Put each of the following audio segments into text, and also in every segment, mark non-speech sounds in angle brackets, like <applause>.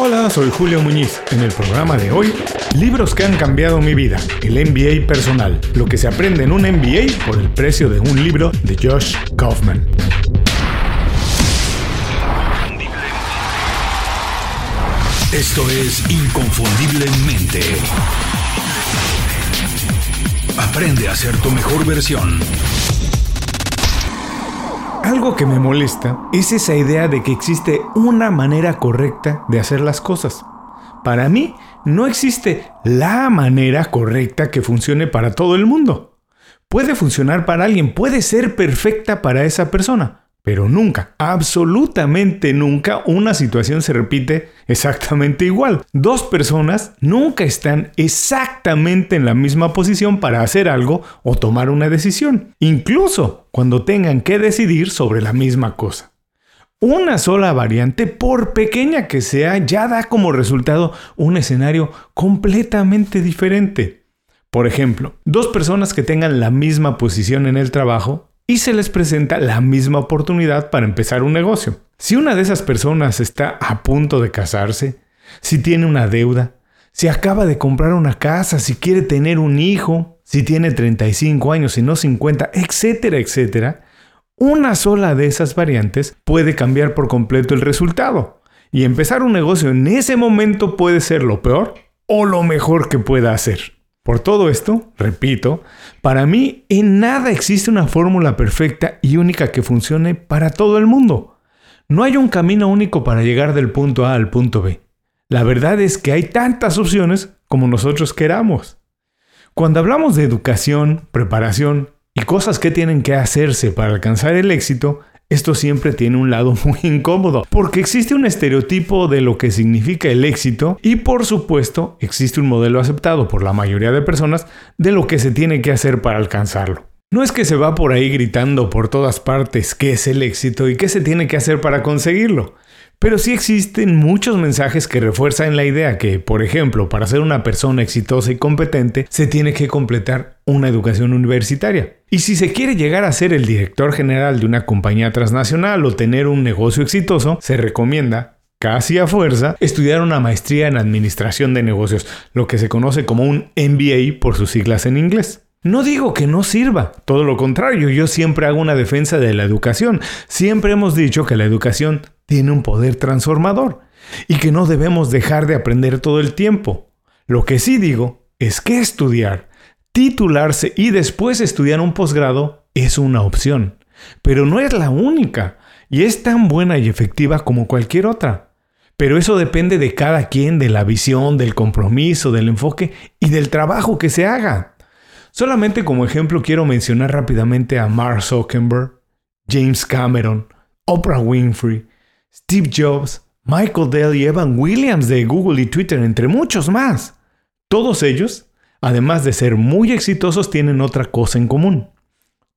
Hola, soy Julio Muñiz. En el programa de hoy, libros que han cambiado mi vida, el MBA personal, lo que se aprende en un MBA por el precio de un libro de Josh Kaufman. Esto es Inconfundiblemente. Aprende a ser tu mejor versión. Algo que me molesta es esa idea de que existe una manera correcta de hacer las cosas. Para mí, no existe la manera correcta que funcione para todo el mundo. Puede funcionar para alguien, puede ser perfecta para esa persona, pero nunca, absolutamente nunca, una situación se repite exactamente igual. Dos personas nunca están exactamente en la misma posición para hacer algo o tomar una decisión, incluso cuando tengan que decidir sobre la misma cosa. Una sola variante, por pequeña que sea, ya da como resultado un escenario completamente diferente. Por ejemplo, dos personas que tengan la misma posición en el trabajo y se les presenta la misma oportunidad para empezar un negocio. Si una de esas personas está a punto de casarse, si tiene una deuda, si acaba de comprar una casa, si quiere tener un hijo, si tiene 35 años y no 50, etcétera, etcétera, una sola de esas variantes puede cambiar por completo el resultado. Y empezar un negocio en ese momento puede ser lo peor o lo mejor que pueda hacer. Por todo esto, repito, para mí en nada existe una fórmula perfecta y única que funcione para todo el mundo. No hay un camino único para llegar del punto A al punto B. La verdad es que hay tantas opciones como nosotros queramos. Cuando hablamos de educación, preparación y cosas que tienen que hacerse para alcanzar el éxito, esto siempre tiene un lado <laughs> muy incómodo, porque existe un estereotipo de lo que significa el éxito y por supuesto existe un modelo aceptado por la mayoría de personas de lo que se tiene que hacer para alcanzarlo. No es que se va por ahí gritando por todas partes qué es el éxito y qué se tiene que hacer para conseguirlo. Pero sí existen muchos mensajes que refuerzan la idea que, por ejemplo, para ser una persona exitosa y competente, se tiene que completar una educación universitaria. Y si se quiere llegar a ser el director general de una compañía transnacional o tener un negocio exitoso, se recomienda casi a fuerza, estudiar una maestría en administración de negocios, lo que se conoce como un MBA por sus siglas en inglés. No digo que no sirva, todo lo contrario, yo siempre hago una defensa de la educación. Siempre hemos dicho que la educación tiene un poder transformador y que no debemos dejar de aprender todo el tiempo. Lo que sí digo es que estudiar, titularse y después estudiar un posgrado es una opción, pero no es la única y es tan buena y efectiva como cualquier otra. Pero eso depende de cada quien, de la visión, del compromiso, del enfoque y del trabajo que se haga. Solamente como ejemplo quiero mencionar rápidamente a Mark Zuckerberg, James Cameron, Oprah Winfrey, Steve Jobs, Michael Dell y Evan Williams de Google y Twitter, entre muchos más. Todos ellos, además de ser muy exitosos, tienen otra cosa en común.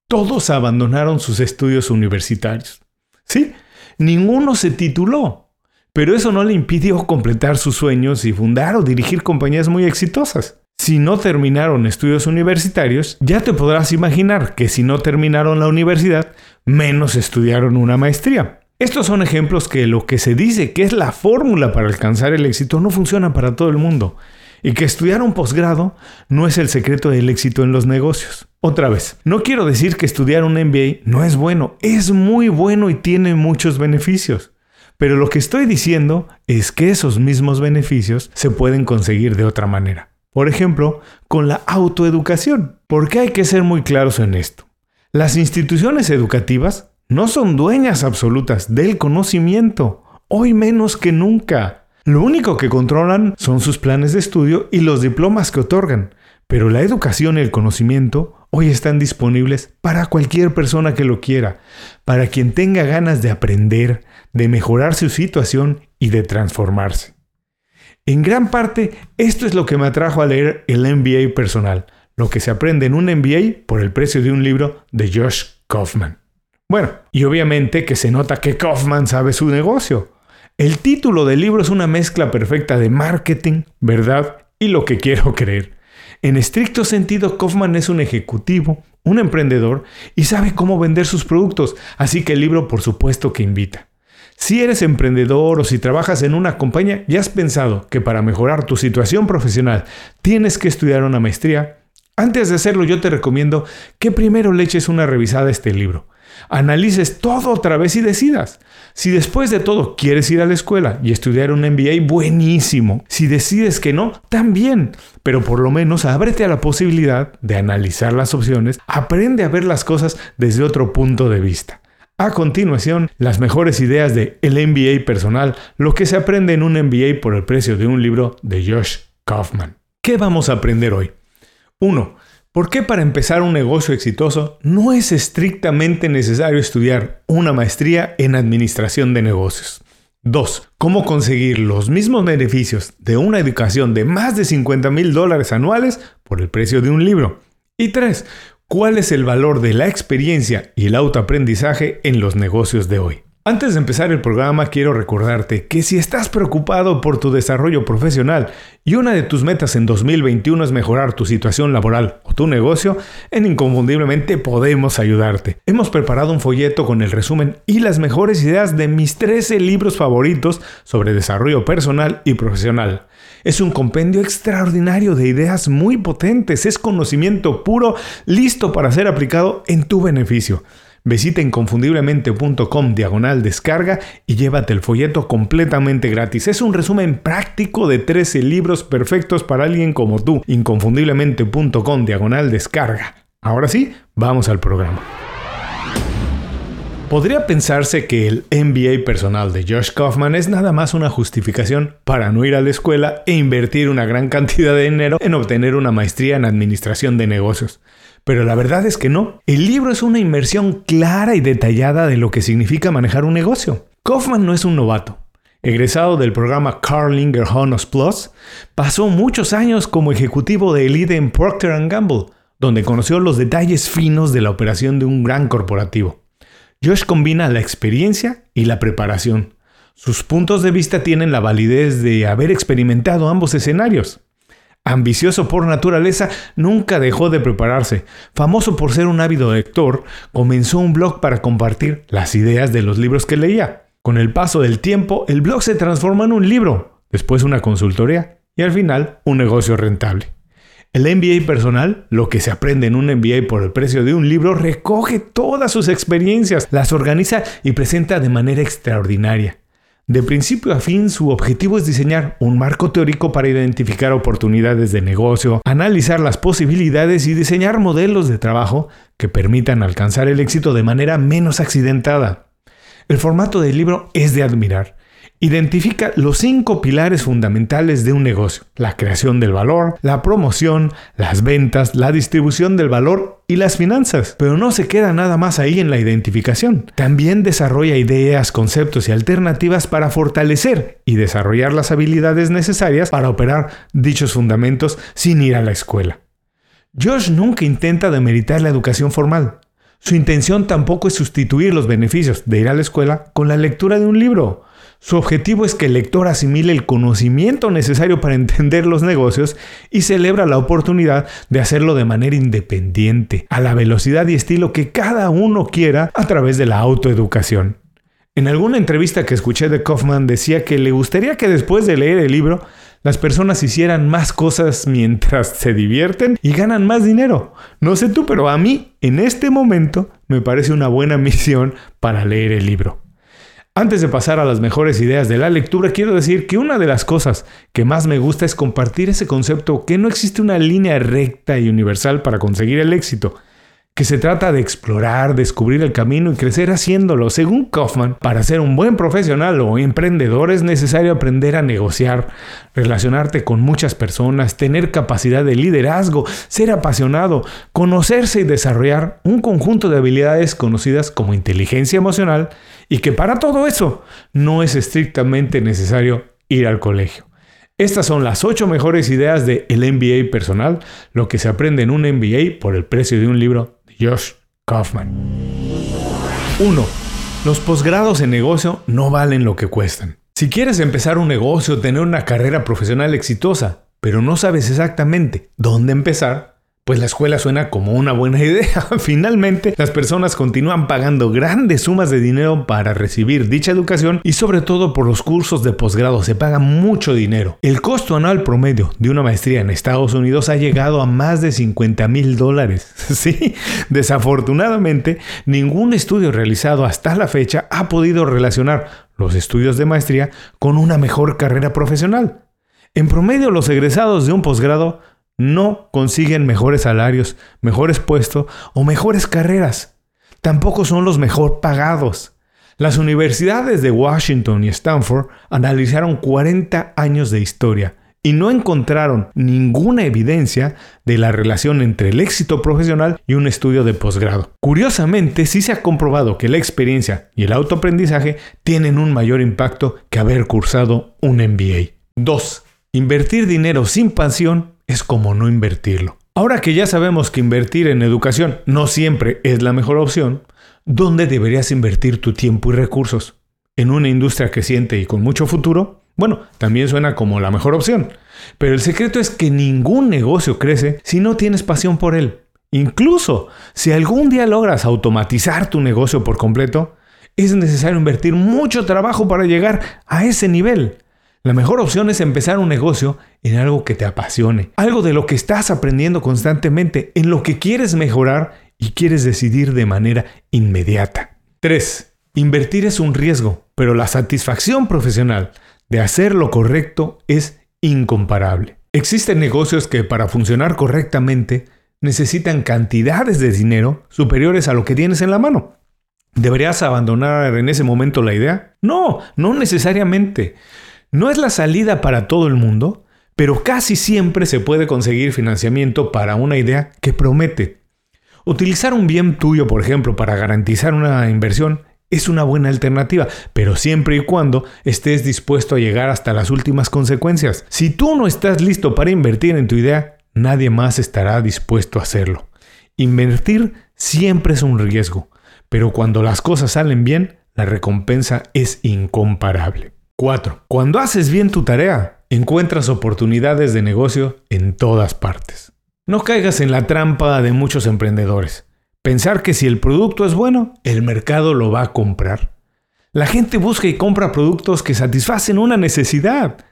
Todos abandonaron sus estudios universitarios. Sí, ninguno se tituló, pero eso no le impidió completar sus sueños y fundar o dirigir compañías muy exitosas. Si no terminaron estudios universitarios, ya te podrás imaginar que si no terminaron la universidad, menos estudiaron una maestría. Estos son ejemplos que lo que se dice que es la fórmula para alcanzar el éxito no funciona para todo el mundo y que estudiar un posgrado no es el secreto del éxito en los negocios. Otra vez, no quiero decir que estudiar un MBA no es bueno, es muy bueno y tiene muchos beneficios. Pero lo que estoy diciendo es que esos mismos beneficios se pueden conseguir de otra manera. Por ejemplo, con la autoeducación. Porque hay que ser muy claros en esto. Las instituciones educativas no son dueñas absolutas del conocimiento, hoy menos que nunca. Lo único que controlan son sus planes de estudio y los diplomas que otorgan, pero la educación y el conocimiento hoy están disponibles para cualquier persona que lo quiera, para quien tenga ganas de aprender, de mejorar su situación y de transformarse. En gran parte, esto es lo que me atrajo a leer el MBA personal, lo que se aprende en un MBA por el precio de un libro de Josh Kaufman. Bueno, y obviamente que se nota que Kaufman sabe su negocio. El título del libro es una mezcla perfecta de marketing, verdad y lo que quiero creer. En estricto sentido, Kaufman es un ejecutivo, un emprendedor y sabe cómo vender sus productos, así que el libro por supuesto que invita. Si eres emprendedor o si trabajas en una compañía y has pensado que para mejorar tu situación profesional tienes que estudiar una maestría, antes de hacerlo yo te recomiendo que primero le eches una revisada a este libro. Analices todo otra vez y decidas. Si después de todo quieres ir a la escuela y estudiar un MBA, buenísimo. Si decides que no, también. Pero por lo menos ábrete a la posibilidad de analizar las opciones, aprende a ver las cosas desde otro punto de vista. A continuación, las mejores ideas de el MBA personal, lo que se aprende en un MBA por el precio de un libro de Josh Kaufman. ¿Qué vamos a aprender hoy? 1. ¿Por qué para empezar un negocio exitoso no es estrictamente necesario estudiar una maestría en administración de negocios? 2. ¿Cómo conseguir los mismos beneficios de una educación de más de 50 mil dólares anuales por el precio de un libro? Y 3. ¿Cuál es el valor de la experiencia y el autoaprendizaje en los negocios de hoy? Antes de empezar el programa quiero recordarte que si estás preocupado por tu desarrollo profesional y una de tus metas en 2021 es mejorar tu situación laboral o tu negocio, en Inconfundiblemente podemos ayudarte. Hemos preparado un folleto con el resumen y las mejores ideas de mis 13 libros favoritos sobre desarrollo personal y profesional. Es un compendio extraordinario de ideas muy potentes, es conocimiento puro, listo para ser aplicado en tu beneficio. Visita inconfundiblemente.com diagonal descarga y llévate el folleto completamente gratis. Es un resumen práctico de 13 libros perfectos para alguien como tú. Inconfundiblemente.com diagonal descarga. Ahora sí, vamos al programa. Podría pensarse que el MBA personal de Josh Kaufman es nada más una justificación para no ir a la escuela e invertir una gran cantidad de dinero en obtener una maestría en administración de negocios. Pero la verdad es que no. El libro es una inmersión clara y detallada de lo que significa manejar un negocio. Kaufman no es un novato. Egresado del programa Carlinger Honors Plus, pasó muchos años como ejecutivo de élite en Procter Gamble, donde conoció los detalles finos de la operación de un gran corporativo. Josh combina la experiencia y la preparación. Sus puntos de vista tienen la validez de haber experimentado ambos escenarios. Ambicioso por naturaleza, nunca dejó de prepararse. Famoso por ser un ávido lector, comenzó un blog para compartir las ideas de los libros que leía. Con el paso del tiempo, el blog se transforma en un libro, después una consultoría y al final un negocio rentable. El MBA personal, lo que se aprende en un MBA por el precio de un libro, recoge todas sus experiencias, las organiza y presenta de manera extraordinaria. De principio a fin, su objetivo es diseñar un marco teórico para identificar oportunidades de negocio, analizar las posibilidades y diseñar modelos de trabajo que permitan alcanzar el éxito de manera menos accidentada. El formato del libro es de admirar Identifica los cinco pilares fundamentales de un negocio. La creación del valor, la promoción, las ventas, la distribución del valor y las finanzas. Pero no se queda nada más ahí en la identificación. También desarrolla ideas, conceptos y alternativas para fortalecer y desarrollar las habilidades necesarias para operar dichos fundamentos sin ir a la escuela. Josh nunca intenta demeritar la educación formal. Su intención tampoco es sustituir los beneficios de ir a la escuela con la lectura de un libro. Su objetivo es que el lector asimile el conocimiento necesario para entender los negocios y celebra la oportunidad de hacerlo de manera independiente, a la velocidad y estilo que cada uno quiera a través de la autoeducación. En alguna entrevista que escuché de Kaufman decía que le gustaría que después de leer el libro las personas hicieran más cosas mientras se divierten y ganan más dinero. No sé tú, pero a mí en este momento me parece una buena misión para leer el libro. Antes de pasar a las mejores ideas de la lectura, quiero decir que una de las cosas que más me gusta es compartir ese concepto que no existe una línea recta y universal para conseguir el éxito que se trata de explorar, descubrir el camino y crecer haciéndolo. Según Kaufman, para ser un buen profesional o emprendedor es necesario aprender a negociar, relacionarte con muchas personas, tener capacidad de liderazgo, ser apasionado, conocerse y desarrollar un conjunto de habilidades conocidas como inteligencia emocional y que para todo eso no es estrictamente necesario ir al colegio. Estas son las 8 mejores ideas de el MBA personal, lo que se aprende en un MBA por el precio de un libro Josh Kaufman. 1. Los posgrados en negocio no valen lo que cuestan. Si quieres empezar un negocio o tener una carrera profesional exitosa, pero no sabes exactamente dónde empezar, pues la escuela suena como una buena <laughs> idea. Finalmente, las personas continúan pagando grandes sumas de dinero para recibir dicha educación y sobre todo por los cursos de posgrado se paga mucho dinero. El costo anual promedio de una maestría en Estados Unidos ha llegado a más de 50 mil dólares. <laughs> Sí, desafortunadamente, ningún estudio realizado hasta la fecha ha podido relacionar los estudios de maestría con una mejor carrera profesional. En promedio, los egresados de un posgrado no consiguen mejores salarios, mejores puestos o mejores carreras. Tampoco son los mejor pagados. Las universidades de Washington y Stanford analizaron 40 años de historia y no encontraron ninguna evidencia de la relación entre el éxito profesional y un estudio de posgrado. Curiosamente, sí se ha comprobado que la experiencia y el autoaprendizaje tienen un mayor impacto que haber cursado un MBA. 2. Invertir dinero sin pasión es como no invertirlo. Ahora que ya sabemos que invertir en educación no siempre es la mejor opción, ¿dónde deberías invertir tu tiempo y recursos? ¿En una industria creciente y con mucho futuro? Bueno, también suena como la mejor opción, pero el secreto es que ningún negocio crece si no tienes pasión por él. Incluso si algún día logras automatizar tu negocio por completo, es necesario invertir mucho trabajo para llegar a ese nivel. La mejor opción es empezar un negocio en algo que te apasione, algo de lo que estás aprendiendo constantemente, en lo que quieres mejorar y quieres decidir de manera inmediata. 3. Invertir es un riesgo, pero la satisfacción profesional de hacer lo correcto es incomparable. Existen negocios que para funcionar correctamente necesitan cantidades de dinero superiores a lo que tienes en la mano. ¿Deberías abandonar en ese momento la idea? No, no necesariamente. No es la salida para todo el mundo, pero casi siempre se puede conseguir financiamiento para una idea que promete. Utilizar un bien tuyo, por ejemplo, para garantizar una inversión es una buena alternativa, pero siempre y cuando estés dispuesto a llegar hasta las últimas consecuencias. Si tú no estás listo para invertir en tu idea, nadie más estará dispuesto a hacerlo. Invertir siempre es un riesgo, pero cuando las cosas salen bien, la recompensa es incomparable. 4. Cuando haces bien tu tarea, encuentras oportunidades de negocio en todas partes. No caigas en la trampa de muchos emprendedores. Pensar que si el producto es bueno, el mercado lo va a comprar. La gente busca y compra productos que satisfacen una necesidad.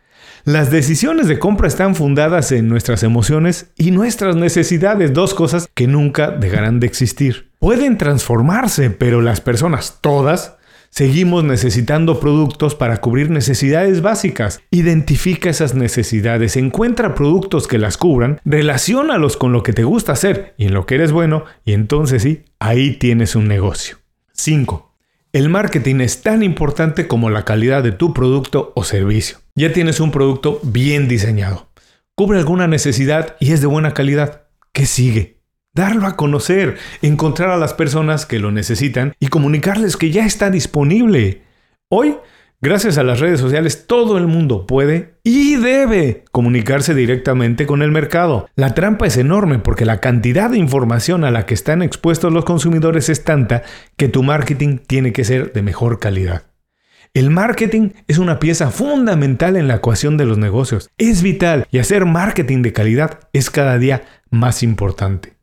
Las decisiones de compra están fundadas en nuestras emociones y nuestras necesidades, dos cosas que nunca dejarán de existir. Pueden transformarse, pero las personas, todas, Seguimos necesitando productos para cubrir necesidades básicas. Identifica esas necesidades, encuentra productos que las cubran, relaciónalos con lo que te gusta hacer y en lo que eres bueno, y entonces sí, ahí tienes un negocio. 5. El marketing es tan importante como la calidad de tu producto o servicio. Ya tienes un producto bien diseñado. Cubre alguna necesidad y es de buena calidad. ¿Qué sigue? Darlo a conocer, encontrar a las personas que lo necesitan y comunicarles que ya está disponible. Hoy, gracias a las redes sociales, todo el mundo puede y debe comunicarse directamente con el mercado. La trampa es enorme porque la cantidad de información a la que están expuestos los consumidores es tanta que tu marketing tiene que ser de mejor calidad. El marketing es una pieza fundamental en la ecuación de los negocios. Es vital y hacer marketing de calidad es cada día más importante.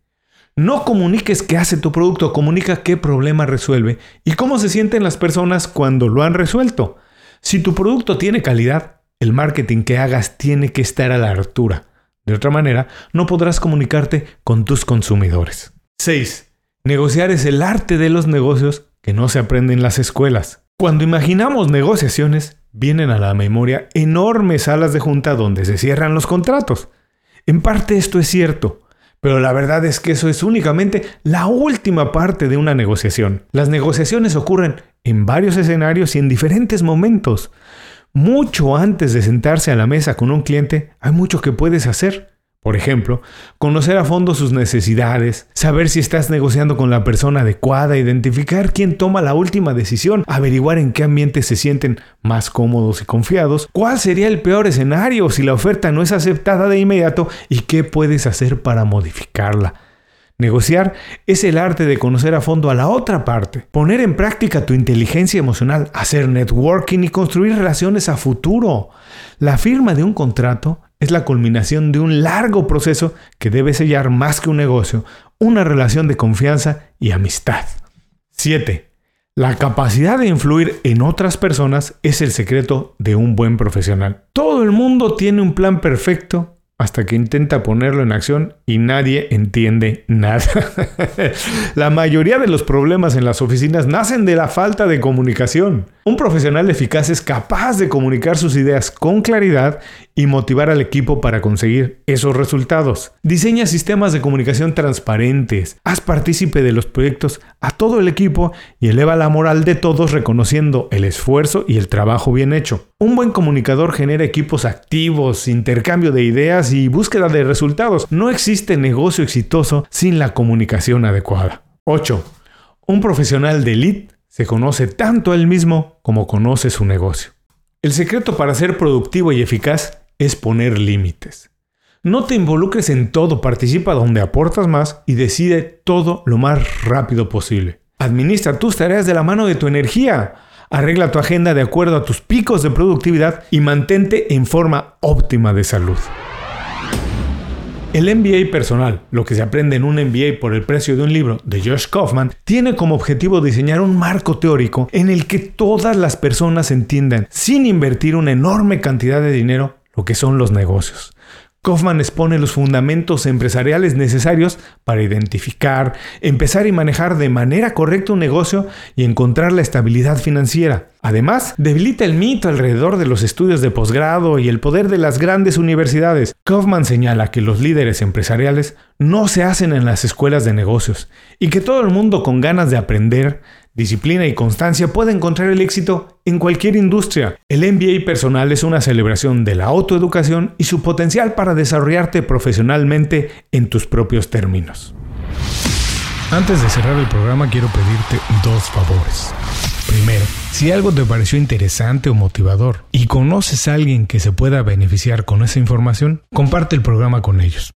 No comuniques qué hace tu producto, comunica qué problema resuelve y cómo se sienten las personas cuando lo han resuelto. Si tu producto tiene calidad, el marketing que hagas tiene que estar a la altura. De otra manera, no podrás comunicarte con tus consumidores. 6. Negociar es el arte de los negocios que no se aprende en las escuelas. Cuando imaginamos negociaciones, vienen a la memoria enormes salas de junta donde se cierran los contratos. En parte esto es cierto, pero la verdad es que eso es únicamente la última parte de una negociación. Las negociaciones ocurren en varios escenarios y en diferentes momentos. Mucho antes de sentarse a la mesa con un cliente, hay mucho que puedes hacer. Por ejemplo, conocer a fondo sus necesidades, saber si estás negociando con la persona adecuada, identificar quién toma la última decisión, averiguar en qué ambiente se sienten más cómodos y confiados, cuál sería el peor escenario si la oferta no es aceptada de inmediato y qué puedes hacer para modificarla. Negociar es el arte de conocer a fondo a la otra parte, poner en práctica tu inteligencia emocional, hacer networking y construir relaciones a futuro. La firma de un contrato es la culminación de un largo proceso que debe sellar más que un negocio, una relación de confianza y amistad. 7. La capacidad de influir en otras personas es el secreto de un buen profesional. Todo el mundo tiene un plan perfecto hasta que intenta ponerlo en acción y nadie entiende nada. <laughs> la mayoría de los problemas en las oficinas nacen de la falta de comunicación. Un profesional eficaz es capaz de comunicar sus ideas con claridad y motivar al equipo para conseguir esos resultados. Diseña sistemas de comunicación transparentes, haz partícipe de los proyectos a todo el equipo y eleva la moral de todos reconociendo el esfuerzo y el trabajo bien hecho. Un buen comunicador genera equipos activos, intercambio de ideas y búsqueda de resultados. No existe negocio exitoso sin la comunicación adecuada. 8. Un profesional de elite se conoce tanto a él mismo como conoce su negocio. El secreto para ser productivo y eficaz es poner límites. No te involucres en todo, participa donde aportas más y decide todo lo más rápido posible. Administra tus tareas de la mano de tu energía. Arregla tu agenda de acuerdo a tus picos de productividad y mantente en forma óptima de salud. El MBA personal, lo que se aprende en un MBA por el precio de un libro de Josh Kaufman, tiene como objetivo diseñar un marco teórico en el que todas las personas entiendan, sin invertir una enorme cantidad de dinero, lo que son los negocios. Kaufman expone los fundamentos empresariales necesarios para identificar, empezar y manejar de manera correcta un negocio y encontrar la estabilidad financiera. Además, debilita el mito alrededor de los estudios de posgrado y el poder de las grandes universidades. Kaufman señala que los líderes empresariales no se hacen en las escuelas de negocios y que todo el mundo con ganas de aprender disciplina y constancia puede encontrar el éxito en cualquier industria. El MBA personal es una celebración de la autoeducación y su potencial para desarrollarte profesionalmente en tus propios términos. Antes de cerrar el programa quiero pedirte dos favores. Primero, si algo te pareció interesante o motivador y conoces a alguien que se pueda beneficiar con esa información, comparte el programa con ellos.